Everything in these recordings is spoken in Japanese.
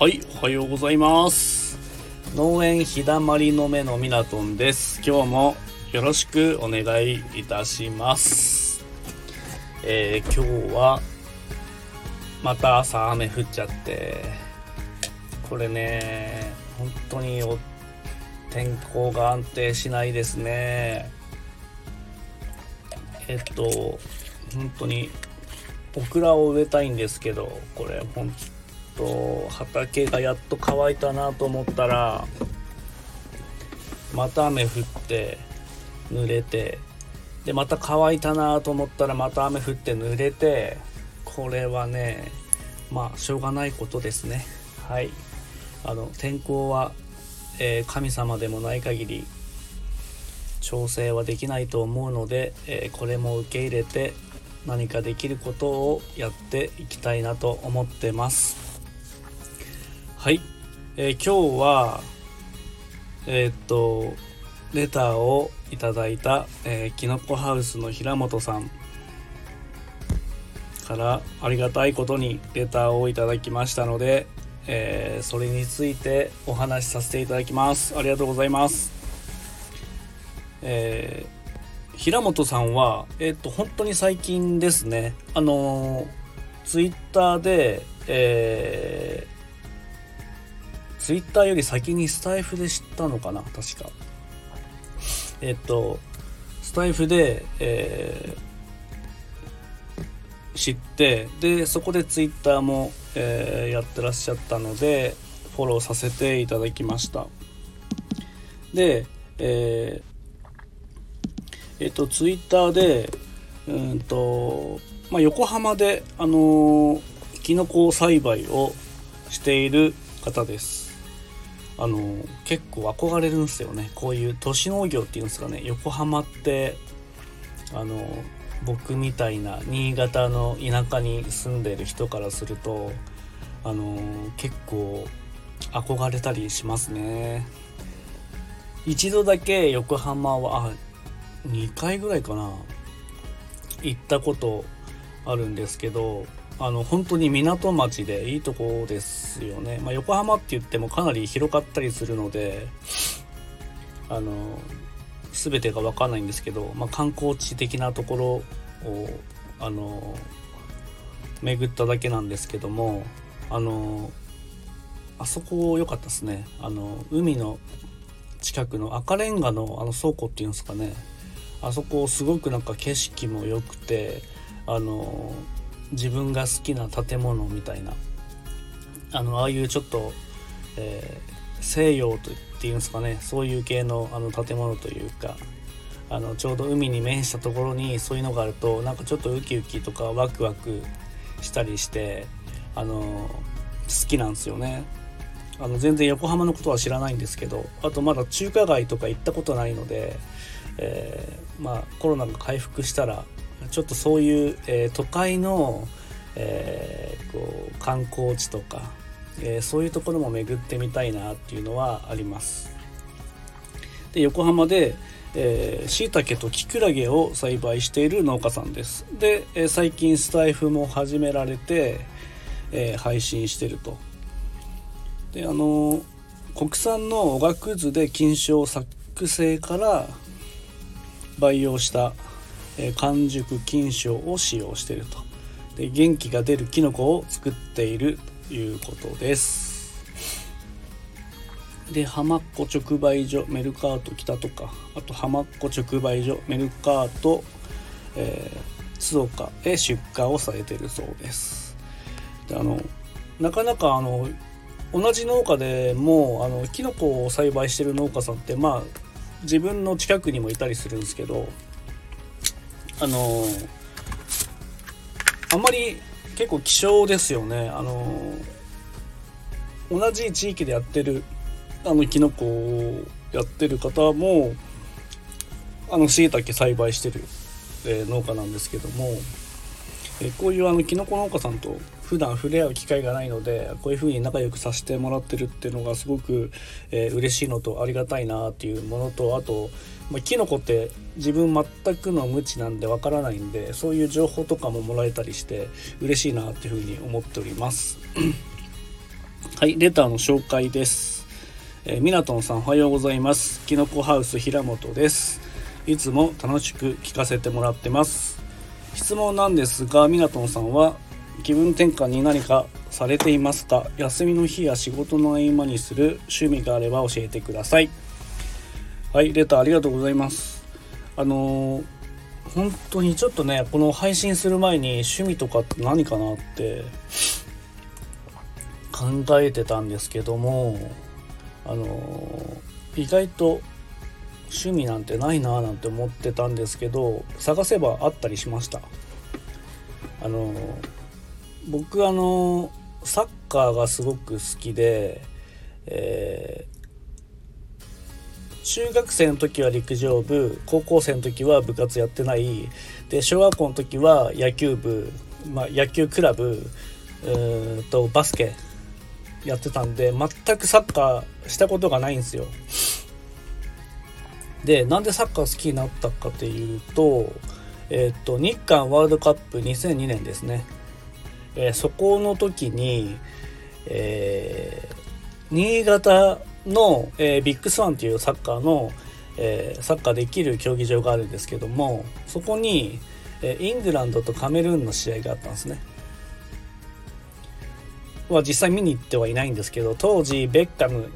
はい、おはようございます。農園ひだまりの目のミナトンです。今日もよろしくお願いいたします。えー今日はまた朝雨降っちゃって、これね、本当にお天候が安定しないですね。えっと、本当にオクラを植えたいんですけど、これ本と畑がやっと乾いたなと思ったらまた雨降って濡れてでまた乾いたなと思ったらまた雨降って濡れてこれはねまあしょうがないことですね。はい。あの天候は、えー神様でもない限り調整はできないと思うので、えーこれも受け入れて何かできることをやっていきたいなと思ってます。はい、えー今日はえーっとレターをいただいた、えー、きのこハウスの平本さんからありがたいことにレターをいただきましたので、えーそれについてお話しさせていただきます。ありがとうございます。えー平本さんはえっと本当に最近ですね。あのツイッターでえーツイッターより先にスタイフで知ったのかな？確か。えっとスタイフで、えー知ってでそこでツイッターも、えーやってらっしゃったのでフォローさせていただきました。でえーえっとツイッターでうんと、まあ、横浜であのーキノコ栽培をしている方です。あの結構憧れるんですよね。こういう都市農業っていうんですかね。横浜ってあの僕みたいな新潟の田舎に住んでる人からするとあの結構憧れたりしますね。一度だけ横浜はあ2回ぐらいかな。行ったことあるんですけどあの本当に港町でいいとこですですよね、まあ、横浜って言ってもかなり広かったりするのであの全てが分かんないんですけど、まあ、観光地的なところをあの巡っただけなんですけどもあのあそこ良かったですね。あの海の近くの赤レンガのあの倉庫っていうんですかね。あそこすごくなんか景色も良くてあの自分が好きな建物みたいなあのああいうちょっと、えー西洋とっていうんですかねそういう系のあの建物というかあのちょうど海に面したところにそういうのがあるとなんかちょっとウキウキとかワクワクしたりしてあの好きなんですよね。あの全然横浜のことは知らないんですけどあとまだ中華街とか行ったことないので、えーまあコロナが回復したらちょっとそういう、えー都会の、えーこう観光地とか、えーそういうところも巡ってみたいなっていうのはあります。で横浜でしいたけときくらげを栽培している農家さんです。で、えー最近スタイフも始められて、えー配信してると。であの国産のおがくずで菌床作成から培養した、え完熟菌床を使用してるとで元気が出るキノコを作っているいうことです。で浜っ子直売所メルカート北とかあと浜っ子直売所メルカート、えー、津岡へ出荷をされてるそうです。であのなかなかあの同じ農家でもあのキノコを栽培してる農家さんってまあ自分の近くにもいたりするんですけどあのあんまり結構希少ですよね。あの同じ地域でやってるあのキノコをやってる方もあの椎茸栽培してる、えー農家なんですけども、えーこういうあのキノコ農家さんと普段触れ合う機会がないのでこういう風に仲良くさせてもらってるっていうのがすごく、えー嬉しいのとありがたいなっていうものとあと、まあ、キノコって自分全くの無知なんでわからないんでそういう情報とかももらえたりして嬉しいなっていう風に思っております。はいレターの紹介です。えー、ミナトンさんおはようございます。キノコハウス平本です。いつも楽しく聞かせてもらってます。質問なんですがミナトンさんは気分転換に何かされていますか？休みの日や仕事の合間にする趣味があれば教えてください。はいレターありがとうございます。あのー、本当にちょっとねこの配信する前に趣味とかって何かなって考えてたんですけどもあのー、意外と趣味なんてないなーなんて思ってたんですけど探せばあったりしました。あのー、僕あのサッカーがすごく好きで、えー、中学生の時は陸上部高校生の時は部活やってない。で小学校の時は野球部、まあ、野球クラブとバスケやってたんで全くサッカーしたことがないんですよ。でなんでサッカー好きになったかというとえっ、と日韓ワールドカップ2002年ですね、えー、そこの時に、えー、新潟の、えー、ビッグスワンというサッカーの、えー、サッカーできる競技場があるんですけどもそこに、えイングランドとカメルーンの試合があったんですね。は実際見に行ってはいないんですけど当時ベッカム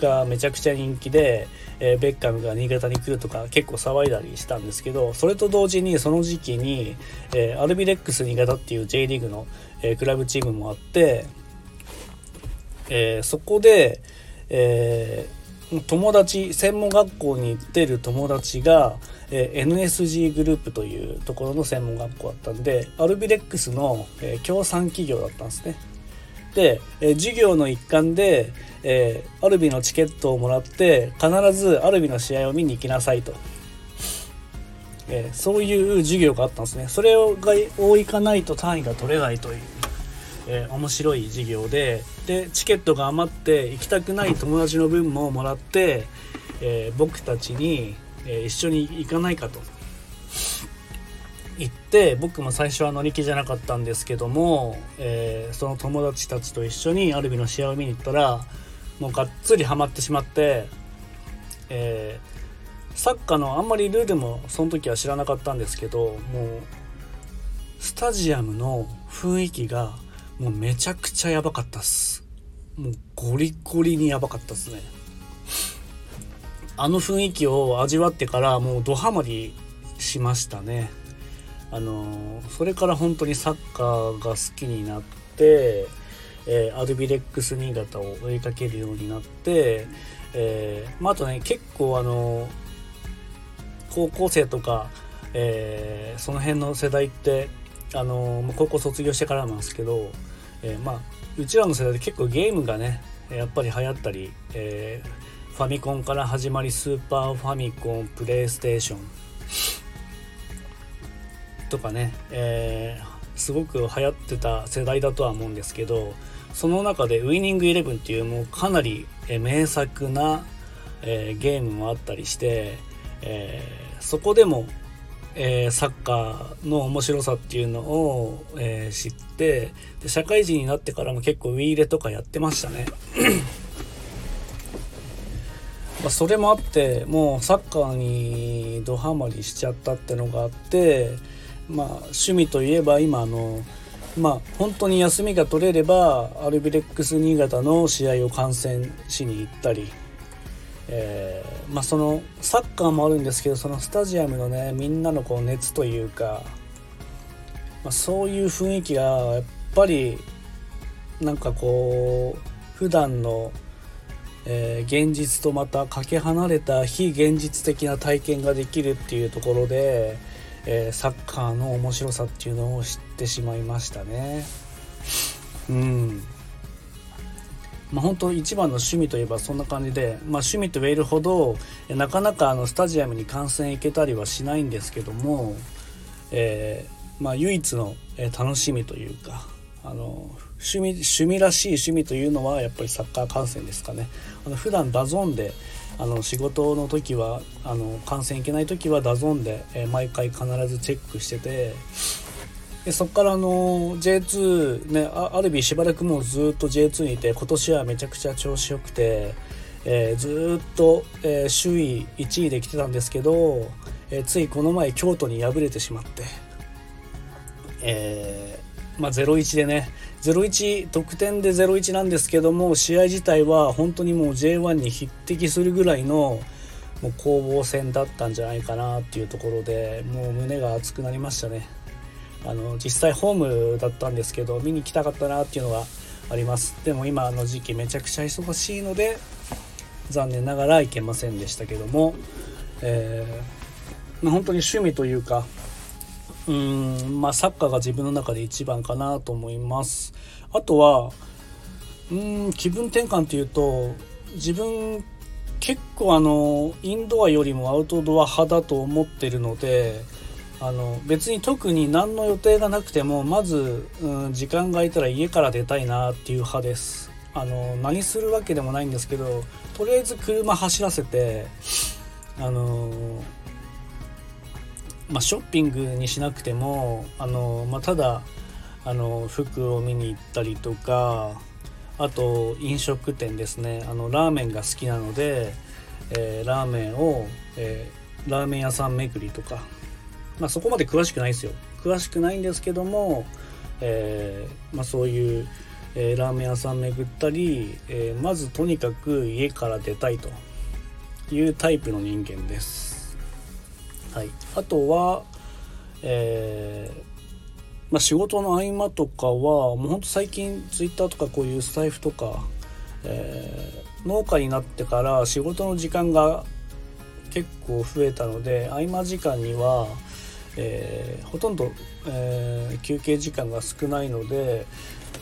がめちゃくちゃ人気で、えー、ベッカムが新潟に来るとか結構騒いだりしたんですけどそれと同時にその時期に、えー、アルビレックス新潟っていう J リーグの、えー、クラブチームもあって、えそこで、え友達専門学校に行ってる友達が、え NSG グループというところの専門学校だったんでアルビレックスの、え協賛企業だったんですね。で、えー、授業の一環で、えー、アルビのチケットをもらって必ずアルビの試合を見に行きなさいと、えー、そういう授業があったんですね。それをがを行かないと単位が取れないという、え面白い授業ででチケットが余って行きたくない友達の分ももらって、え僕たちに、え一緒に行かないかと。行って僕も最初は乗り気じゃなかったんですけども、えー、その友達たちと一緒にアルビの試合を見に行ったらもうがっつりハマってしまって、えー、サッカーのあんまりルールもその時は知らなかったんですけどもうスタジアムの雰囲気がもうめちゃくちゃやばかったっす。もうゴリゴリにやばかったっすね。あの雰囲気を味わってからもうドハマりしましたね。あのそれから本当にサッカーが好きになって、えー、アルビレックス新潟を追いかけるようになって、えー、まあ、あとね結構あの高校生とか、えー、その辺の世代ってあの高校卒業してからなんですけど、えまあ、うちらの世代で結構ゲームがねやっぱり流行ったり、えファミコンから始まりスーパーファミコンプレイステーションとかね、えー、すごく流行ってた世代だとは思うんですけどその中で「ウイニングイレブン」っていうもうかなり名作な、えー、ゲームもあったりして、えー、そこでも、えー、サッカーの面白さっていうのを、え知ってで社会人になってからも結構ウィーレとかやってましたね。まそれもあってもうサッカーにドハマりしちゃったってのがあってまあ趣味といえば今あのまあ本当に休みが取れればアルビレックス新潟の試合を観戦しに行ったり、えー、まあ、そのサッカーもあるんですけどそのスタジアムのねみんなのこう熱というか、まあ、そういう雰囲気がやっぱりなんかこう普段のえー、現実とまたかけ離れた非現実的な体験ができるっていうところで、えー、サッカーの面白さっていうのを知ってしまいましたね。うんまあ、本当一番の趣味といえばそんな感じで、まあ、趣味と言えるほどなかなかあのスタジアムに観戦行けたりはしないんですけども、えー、まあ、唯一の楽しみというかあの趣味趣味らしい趣味というのはやっぱりサッカー観戦ですかね。あの普段 DAZN であの仕事の時はあの観戦行けない時は DAZN で、え、毎回必ずチェックしててでそこからあの J2 ねある意味しばらくもうずっと J2 にいて今年はめちゃくちゃ調子よくて、えー、ずっと、えー、首位1位で来てたんですけど、えー、ついこの前京都に敗れてしまって、え、まあ、0-1でね0-1得点で0-1なんですけども試合自体は本当にもう J1 に匹敵するぐらいのもう攻防戦だったんじゃないかなっていうところでもう胸が熱くなりましたね。あの実際ホームだったんですけど見に来たかったなっていうのはありますでも今の時期めちゃくちゃ忙しいので残念ながら行けませんでしたけども、えー、まあ、本当に趣味というかうんまあサッカーが自分の中で一番かなと思います。あとはうん気分転換っていうと自分結構あのインドアよりもアウトドア派だと思ってるのであの別に特に何の予定がなくてもまず、うん、時間が空いたら家から出たいなっていう派です。あの何するわけでもないんですけどとりあえず車走らせてあのまあ、ショッピングにしなくてもあの、まあ、ただあの服を見に行ったりとかあと飲食店ですね。あのラーメンが好きなので、えー、ラーメンを、えー、ラーメン屋さん巡りとか。まあ、そこまで詳しくないですよ。詳しくないんですけども、えー、まあ、そういう、え、ラーメン屋さん巡ったり、え、まずとにかく家から出たいというタイプの人間です。はい、あとは、えまあ、仕事の合間とかはもうほんと最近 Twitter とかこういうスタイフとか、え農家になってから仕事の時間が結構増えたので合間時間にはえー、ほとんど、えー、休憩時間が少ないので、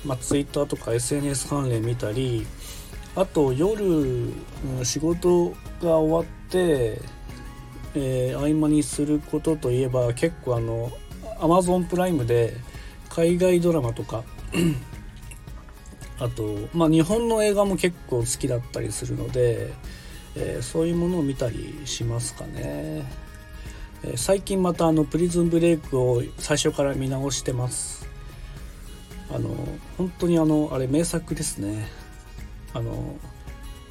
まあ、Twitter とか SNS 関連見たりあと夜、仕事が終わって、えー、合間にすることといえば結構あの Amazon プライムで海外ドラマとか あと、まあ、日本の映画も結構好きだったりするので、えー、そういうものを見たりしますかね。え最近またあのプリズンブレイクを最初から見直してますあの本当にあのあれ名作ですねあの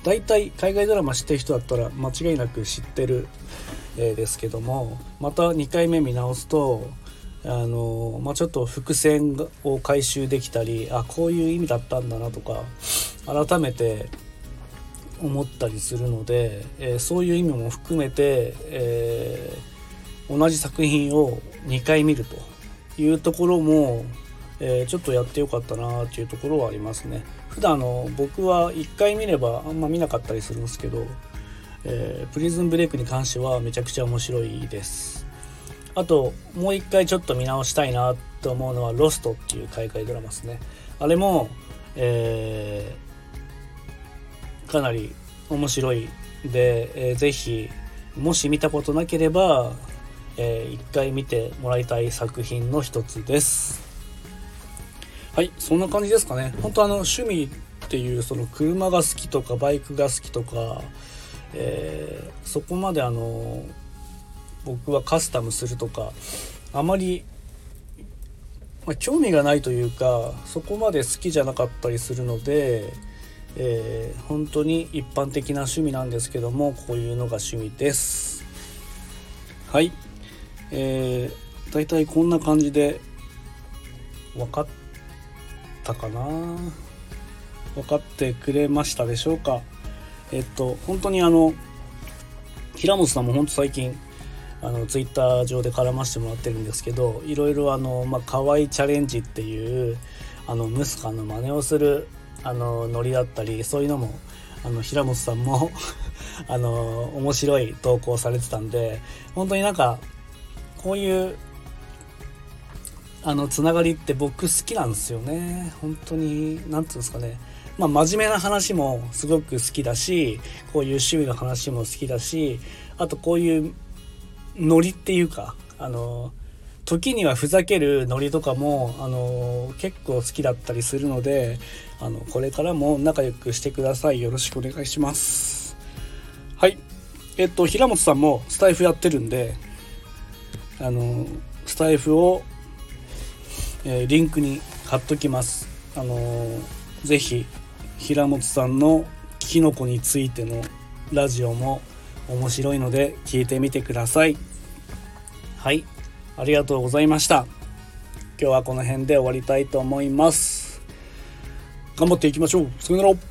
大体海外ドラマ知ってる人だったら間違いなく知ってる、えー、ですけどもまた2回目見直すとあの、まあ、ちょっと伏線を回収できたりあこういう意味だったんだなとか改めて思ったりするので、えー、そういう意味も含めて、えー同じ作品を2回見るというところも、えー、ちょっとやってよかったなっていうところはありますね。普段の僕は1回見ればあんま見なかったりするんですけど、えー、プリズンブレイクに関してはめちゃくちゃ面白いです。あともう一回ちょっと見直したいなと思うのは「ロスト」っていう海外ドラマですね。あれも、えー、かなり面白いで、えー、ぜひもし見たことなければえー、一回見てもらいたい作品の一つです。はいそんな感じですかね。本当あの趣味っていうその車が好きとかバイクが好きとか、えー、そこまであの僕はカスタムするとかあまり、まあ、興味がないというかそこまで好きじゃなかったりするので、えー、本当に一般的な趣味なんですけどもこういうのが趣味です。はい。えー、大体こんな感じで分かったかな。分かってくれましたでしょうか。えっと本当にあの平本さんも本当最近あのツイッター上で絡ませてもらってるんですけどいろいろあの、まあ、可愛いチャレンジっていうあのムスカの真似をするあのノリだったりそういうのもあの平本さんも あの面白い投稿されてたんで本当になんかこういうあのつながりって僕好きなんですよね。本当に何て言うんですかね。まあ真面目な話もすごく好きだしこういう趣味の話も好きだしあとこういうノリっていうかあの時にはふざけるノリとかもあの結構好きだったりするのであのこれからも仲良くしてください。よろしくお願いします。はい。えっと平本さんもスタイフやってるんであのスタイフをえー、リンクに貼っときます。あのー、ぜひ平本さんのキノコについてのラジオも面白いので聞いてみてください。はい。ありがとうございました。今日はこの辺で終わりたいと思います。頑張っていきましょう。さよなら。